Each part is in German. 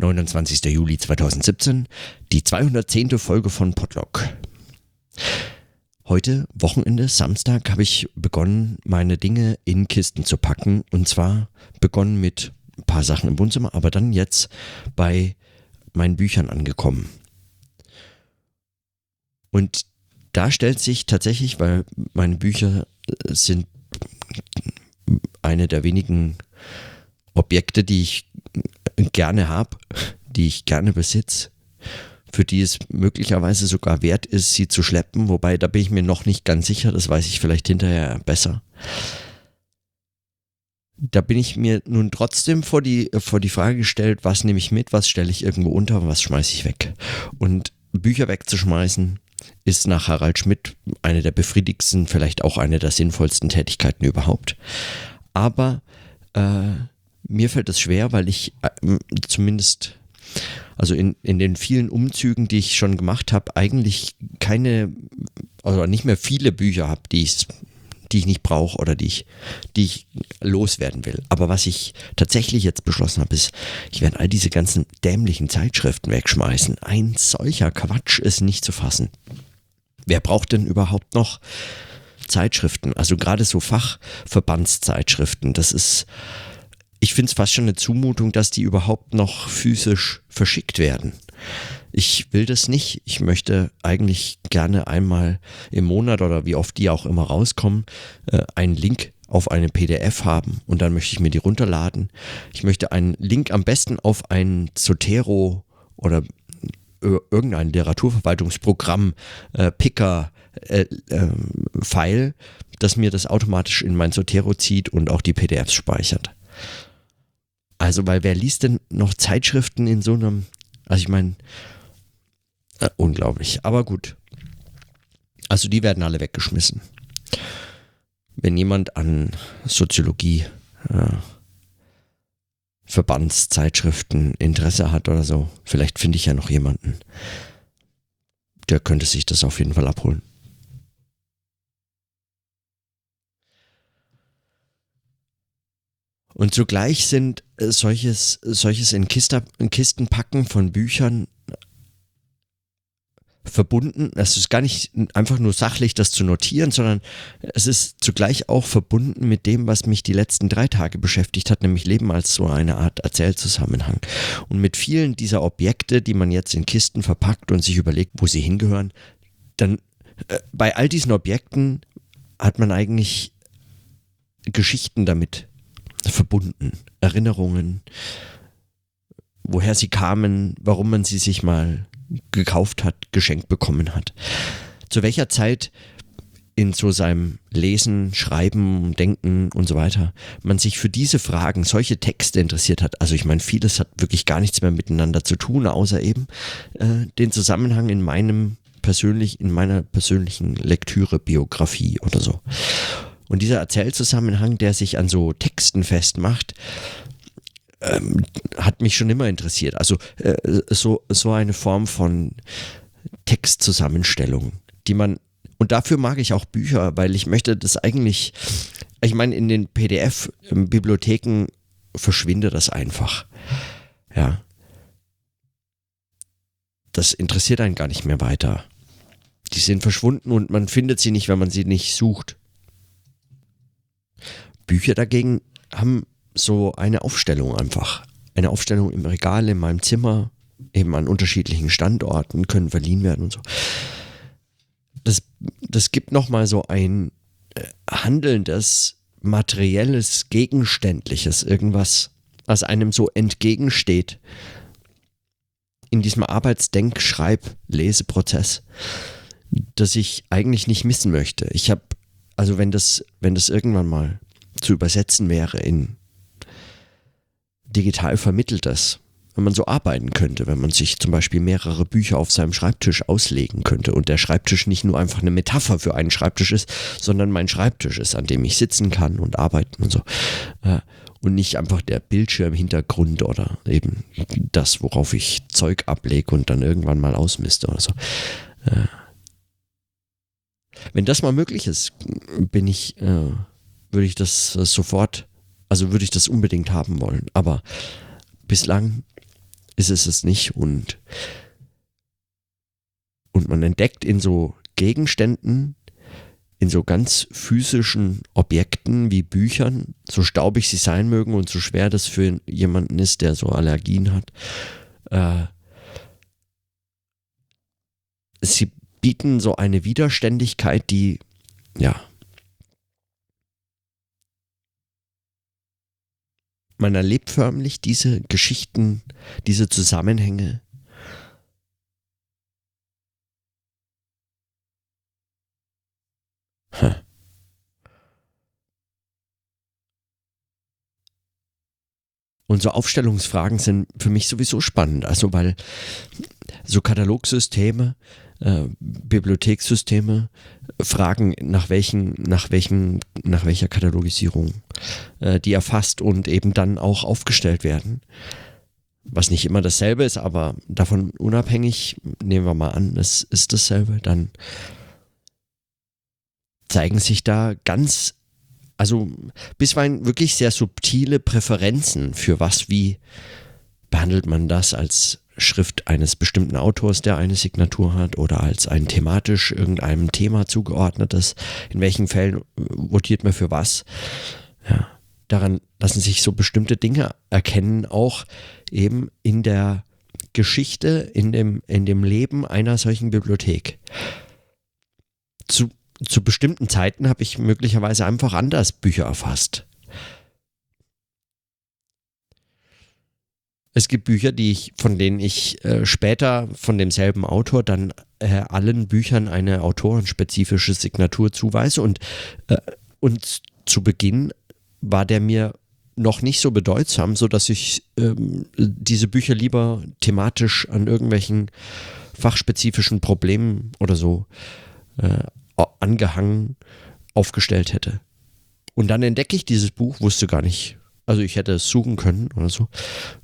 29. Juli 2017, die 210. Folge von Podlock. Heute, Wochenende, Samstag, habe ich begonnen, meine Dinge in Kisten zu packen. Und zwar begonnen mit ein paar Sachen im Wohnzimmer, aber dann jetzt bei meinen Büchern angekommen. Und da stellt sich tatsächlich, weil meine Bücher äh, sind eine der wenigen Objekte, die ich gerne habe, die ich gerne besitze, für die es möglicherweise sogar wert ist, sie zu schleppen, wobei da bin ich mir noch nicht ganz sicher, das weiß ich vielleicht hinterher besser. Da bin ich mir nun trotzdem vor die, vor die Frage gestellt, was nehme ich mit, was stelle ich irgendwo unter, was schmeiße ich weg. Und Bücher wegzuschmeißen ist nach Harald Schmidt eine der befriedigsten, vielleicht auch eine der sinnvollsten Tätigkeiten überhaupt. Aber äh, mir fällt es schwer, weil ich äh, zumindest, also in, in den vielen Umzügen, die ich schon gemacht habe, eigentlich keine, oder nicht mehr viele Bücher habe, die ich die ich nicht brauche oder die ich, die ich loswerden will. Aber was ich tatsächlich jetzt beschlossen habe, ist, ich werde all diese ganzen dämlichen Zeitschriften wegschmeißen. Ein solcher Quatsch ist nicht zu fassen. Wer braucht denn überhaupt noch Zeitschriften? Also gerade so Fachverbandszeitschriften. Das ist, ich finde es fast schon eine Zumutung, dass die überhaupt noch physisch verschickt werden. Ich will das nicht. Ich möchte eigentlich gerne einmal im Monat oder wie oft die auch immer rauskommen, äh, einen Link auf eine PDF haben und dann möchte ich mir die runterladen. Ich möchte einen Link am besten auf ein Zotero oder irgendein Literaturverwaltungsprogramm, äh, Picker, äh, äh, File, das mir das automatisch in mein Zotero zieht und auch die PDFs speichert. Also, weil wer liest denn noch Zeitschriften in so einem, also ich meine, äh, unglaublich, aber gut. Also die werden alle weggeschmissen. Wenn jemand an Soziologie, äh, Verbandszeitschriften Interesse hat oder so, vielleicht finde ich ja noch jemanden, der könnte sich das auf jeden Fall abholen. Und zugleich sind äh, solches, solches in, Kiste, in Kisten packen von Büchern verbunden, es ist gar nicht einfach nur sachlich das zu notieren, sondern es ist zugleich auch verbunden mit dem, was mich die letzten drei Tage beschäftigt hat, nämlich Leben als so eine Art Erzählzusammenhang. Und mit vielen dieser Objekte, die man jetzt in Kisten verpackt und sich überlegt, wo sie hingehören, dann äh, bei all diesen Objekten hat man eigentlich Geschichten damit verbunden, Erinnerungen, woher sie kamen, warum man sie sich mal gekauft hat, geschenkt bekommen hat. Zu welcher Zeit in so seinem Lesen, Schreiben, Denken und so weiter man sich für diese Fragen, solche Texte interessiert hat. Also ich meine, vieles hat wirklich gar nichts mehr miteinander zu tun, außer eben äh, den Zusammenhang in meinem persönlich, in meiner persönlichen Lektüre, Biografie oder so. Und dieser Erzählzusammenhang, der sich an so Texten festmacht, ähm, hat mich schon immer interessiert. Also äh, so, so eine Form von Textzusammenstellung, die man, und dafür mag ich auch Bücher, weil ich möchte das eigentlich, ich meine, in den PDF-Bibliotheken verschwindet das einfach. Ja. Das interessiert einen gar nicht mehr weiter. Die sind verschwunden und man findet sie nicht, wenn man sie nicht sucht. Bücher dagegen haben so eine Aufstellung einfach. Eine Aufstellung im Regal in meinem Zimmer, eben an unterschiedlichen Standorten, können verliehen werden und so. Das, das gibt nochmal so ein äh, handelndes, materielles, gegenständliches, irgendwas, was einem so entgegensteht in diesem Arbeitsdenk-, Schreib-, Leseprozess, das ich eigentlich nicht missen möchte. Ich habe, also wenn das, wenn das irgendwann mal zu übersetzen wäre in digital vermitteltes, wenn man so arbeiten könnte, wenn man sich zum Beispiel mehrere Bücher auf seinem Schreibtisch auslegen könnte und der Schreibtisch nicht nur einfach eine Metapher für einen Schreibtisch ist, sondern mein Schreibtisch ist, an dem ich sitzen kann und arbeiten und so. Äh, und nicht einfach der Bildschirmhintergrund oder eben das, worauf ich Zeug ablege und dann irgendwann mal ausmiste oder so. Äh, wenn das mal möglich ist, bin ich, äh, würde ich das sofort also würde ich das unbedingt haben wollen. Aber bislang ist es es nicht und und man entdeckt in so Gegenständen, in so ganz physischen Objekten wie Büchern, so staubig sie sein mögen und so schwer das für jemanden ist, der so Allergien hat, äh, sie bieten so eine Widerständigkeit, die, ja, man erlebt förmlich diese Geschichten, diese Zusammenhänge Und so Aufstellungsfragen sind für mich sowieso spannend. Also, weil so Katalogsysteme, äh, Bibliothekssysteme fragen, nach welchen, nach welchen, nach welcher Katalogisierung äh, die erfasst und eben dann auch aufgestellt werden. Was nicht immer dasselbe ist, aber davon unabhängig, nehmen wir mal an, es ist dasselbe, dann zeigen sich da ganz, also bisweilen wirklich sehr subtile Präferenzen für was, wie behandelt man das als Schrift eines bestimmten Autors, der eine Signatur hat, oder als ein thematisch irgendeinem Thema zugeordnetes. In welchen Fällen votiert man für was? Ja, daran lassen sich so bestimmte Dinge erkennen, auch eben in der Geschichte, in dem, in dem Leben einer solchen Bibliothek. Zu zu bestimmten Zeiten habe ich möglicherweise einfach anders Bücher erfasst. Es gibt Bücher, die ich, von denen ich äh, später von demselben Autor dann äh, allen Büchern eine autorenspezifische Signatur zuweise und, äh, und zu Beginn war der mir noch nicht so bedeutsam, so dass ich ähm, diese Bücher lieber thematisch an irgendwelchen fachspezifischen Problemen oder so äh, angehangen aufgestellt hätte. Und dann entdecke ich dieses Buch, wusste gar nicht, also ich hätte es suchen können oder so.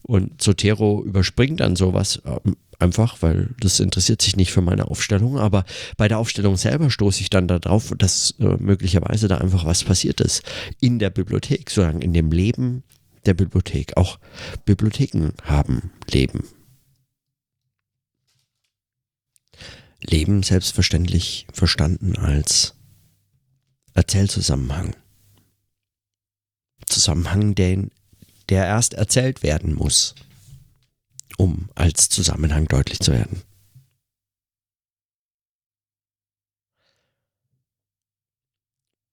Und Zotero überspringt dann sowas ähm, einfach, weil das interessiert sich nicht für meine Aufstellung. Aber bei der Aufstellung selber stoße ich dann darauf, dass äh, möglicherweise da einfach was passiert ist in der Bibliothek, sozusagen in dem Leben der Bibliothek. Auch Bibliotheken haben Leben. Leben selbstverständlich verstanden als Erzählzusammenhang. Zusammenhang, den, der erst erzählt werden muss, um als Zusammenhang deutlich zu werden.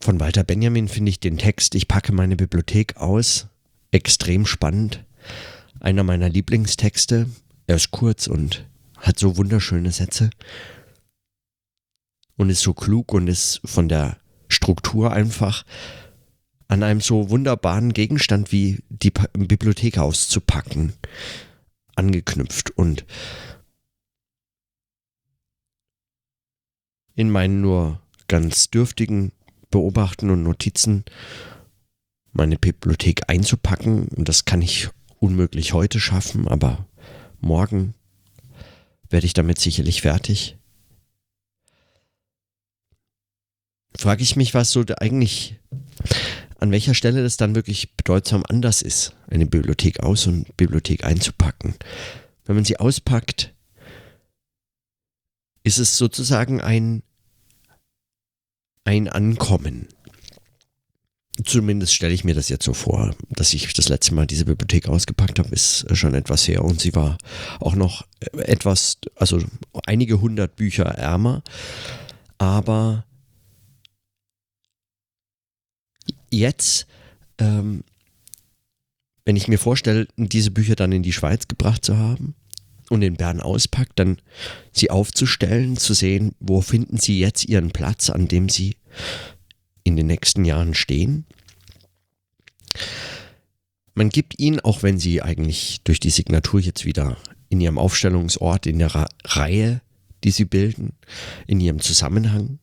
Von Walter Benjamin finde ich den Text Ich packe meine Bibliothek aus extrem spannend. Einer meiner Lieblingstexte. Er ist kurz und hat so wunderschöne Sätze und ist so klug und ist von der Struktur einfach an einem so wunderbaren Gegenstand wie die Bibliothek auszupacken angeknüpft und in meinen nur ganz dürftigen Beobachten und Notizen meine Bibliothek einzupacken und das kann ich unmöglich heute schaffen, aber morgen werde ich damit sicherlich fertig. Frage ich mich, was so eigentlich, an welcher Stelle das dann wirklich bedeutsam anders ist, eine Bibliothek aus und Bibliothek einzupacken. Wenn man sie auspackt, ist es sozusagen ein, ein Ankommen. Zumindest stelle ich mir das jetzt so vor, dass ich das letzte Mal diese Bibliothek ausgepackt habe, ist schon etwas her und sie war auch noch etwas, also einige hundert Bücher ärmer, aber jetzt, ähm, wenn ich mir vorstelle, diese Bücher dann in die Schweiz gebracht zu haben und in Bern auspackt, dann sie aufzustellen, zu sehen, wo finden sie jetzt ihren Platz, an dem sie in den nächsten Jahren stehen. Man gibt ihnen, auch wenn sie eigentlich durch die Signatur jetzt wieder in ihrem Aufstellungsort, in der Reihe, die sie bilden, in ihrem Zusammenhang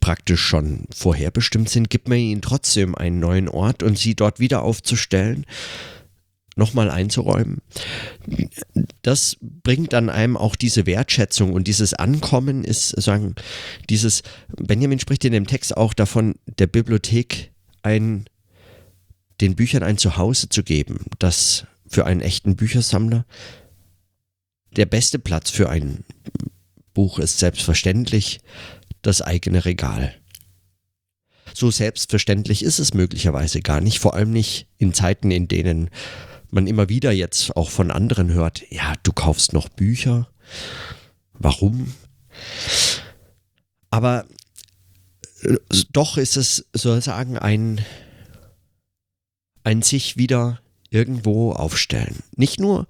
praktisch schon vorherbestimmt sind, gibt man ihnen trotzdem einen neuen Ort und sie dort wieder aufzustellen, nochmal einzuräumen. Das bringt dann einem auch diese Wertschätzung und dieses Ankommen ist, sagen, dieses, Benjamin spricht in dem Text auch davon, der Bibliothek ein, den Büchern ein Zuhause zu geben, das für einen echten Büchersammler. Der beste Platz für ein Buch ist selbstverständlich das eigene Regal. So selbstverständlich ist es möglicherweise gar nicht, vor allem nicht in Zeiten, in denen man immer wieder jetzt auch von anderen hört, ja, du kaufst noch Bücher. Warum? Aber äh, doch ist es sozusagen ein, ein sich wieder irgendwo aufstellen. Nicht nur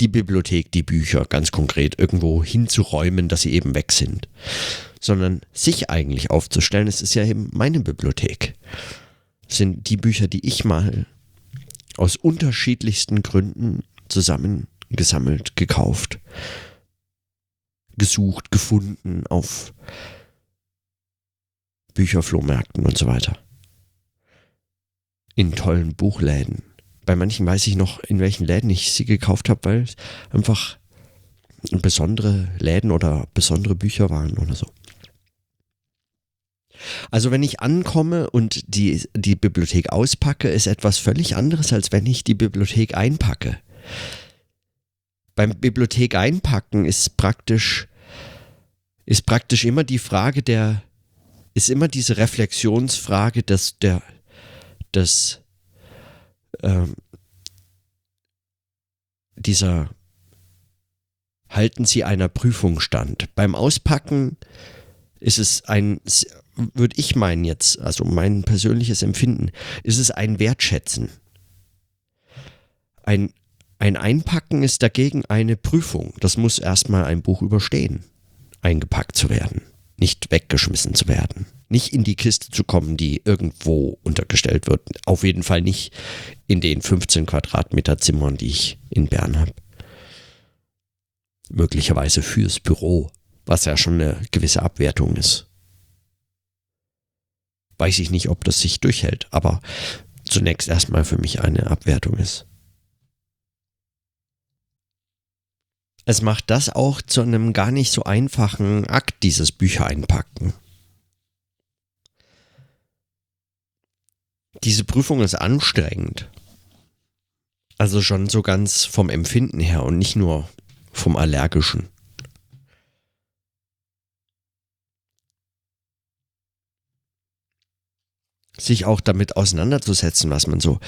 die Bibliothek, die Bücher ganz konkret irgendwo hinzuräumen, dass sie eben weg sind, sondern sich eigentlich aufzustellen, es ist ja eben meine Bibliothek. Das sind die Bücher, die ich mal aus unterschiedlichsten Gründen zusammengesammelt, gekauft, gesucht, gefunden auf Bücherflohmärkten und so weiter. In tollen Buchläden. Bei manchen weiß ich noch, in welchen Läden ich sie gekauft habe, weil es einfach besondere Läden oder besondere Bücher waren oder so. Also wenn ich ankomme und die, die Bibliothek auspacke, ist etwas völlig anderes, als wenn ich die Bibliothek einpacke. Beim Bibliothek einpacken ist praktisch, ist praktisch immer die Frage der, ist immer diese Reflexionsfrage des, der, des, ähm, dieser, halten Sie einer Prüfung stand. Beim Auspacken ist es ein würde ich meinen jetzt, also mein persönliches Empfinden, ist es ein Wertschätzen. Ein, ein Einpacken ist dagegen eine Prüfung. Das muss erstmal ein Buch überstehen, eingepackt zu werden, nicht weggeschmissen zu werden, nicht in die Kiste zu kommen, die irgendwo untergestellt wird. Auf jeden Fall nicht in den 15 Quadratmeter Zimmern, die ich in Bern habe. Möglicherweise fürs Büro, was ja schon eine gewisse Abwertung ist weiß ich nicht, ob das sich durchhält, aber zunächst erstmal für mich eine Abwertung ist. Es macht das auch zu einem gar nicht so einfachen Akt, dieses Bücher einpacken. Diese Prüfung ist anstrengend. Also schon so ganz vom Empfinden her und nicht nur vom Allergischen. Sich auch damit auseinanderzusetzen, was man so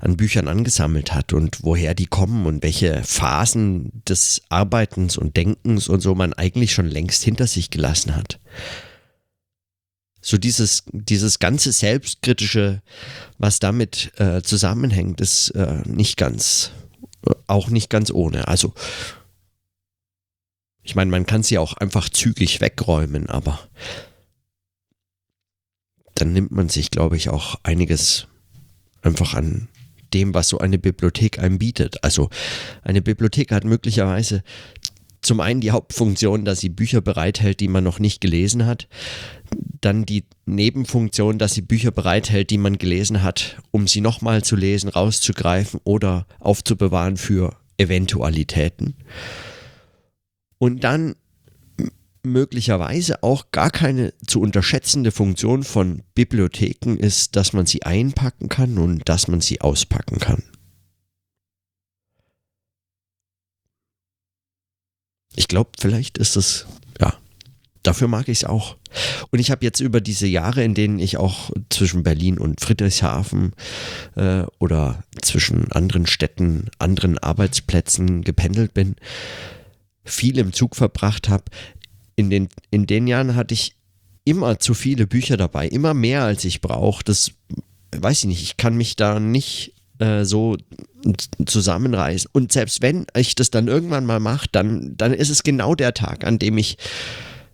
an Büchern angesammelt hat und woher die kommen und welche Phasen des Arbeitens und Denkens und so man eigentlich schon längst hinter sich gelassen hat. So dieses, dieses ganze Selbstkritische, was damit äh, zusammenhängt, ist äh, nicht ganz, auch nicht ganz ohne. Also, ich meine, man kann sie auch einfach zügig wegräumen, aber dann nimmt man sich, glaube ich, auch einiges einfach an dem, was so eine Bibliothek einem bietet. Also eine Bibliothek hat möglicherweise zum einen die Hauptfunktion, dass sie Bücher bereithält, die man noch nicht gelesen hat. Dann die Nebenfunktion, dass sie Bücher bereithält, die man gelesen hat, um sie nochmal zu lesen, rauszugreifen oder aufzubewahren für Eventualitäten. Und dann möglicherweise auch gar keine zu unterschätzende Funktion von Bibliotheken ist, dass man sie einpacken kann und dass man sie auspacken kann. Ich glaube, vielleicht ist es, ja, dafür mag ich es auch. Und ich habe jetzt über diese Jahre, in denen ich auch zwischen Berlin und Friedrichshafen äh, oder zwischen anderen Städten, anderen Arbeitsplätzen gependelt bin, viel im Zug verbracht habe, in den, in den Jahren hatte ich immer zu viele Bücher dabei, immer mehr als ich brauche. Das weiß ich nicht, ich kann mich da nicht äh, so zusammenreißen. Und selbst wenn ich das dann irgendwann mal mache, dann, dann ist es genau der Tag, an dem ich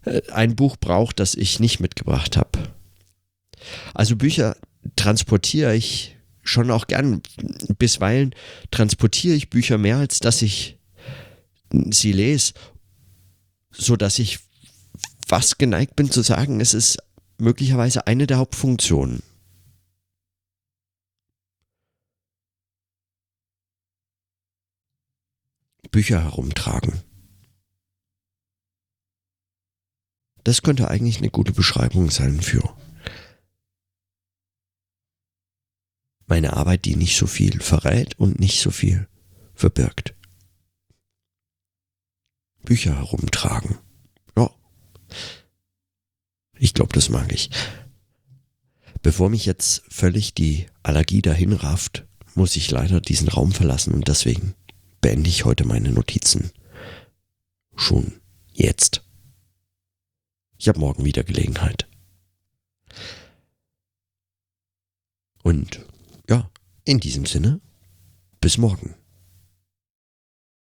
äh, ein Buch brauche, das ich nicht mitgebracht habe. Also Bücher transportiere ich schon auch gern. Bisweilen transportiere ich Bücher mehr, als dass ich sie lese, so dass ich fast geneigt bin zu sagen, es ist möglicherweise eine der Hauptfunktionen. Bücher herumtragen. Das könnte eigentlich eine gute Beschreibung sein für meine Arbeit, die nicht so viel verrät und nicht so viel verbirgt. Bücher herumtragen. Glaube, das mag ich. Bevor mich jetzt völlig die Allergie dahin rafft, muss ich leider diesen Raum verlassen und deswegen beende ich heute meine Notizen. Schon jetzt. Ich habe morgen wieder Gelegenheit. Und ja, in diesem Sinne, bis morgen.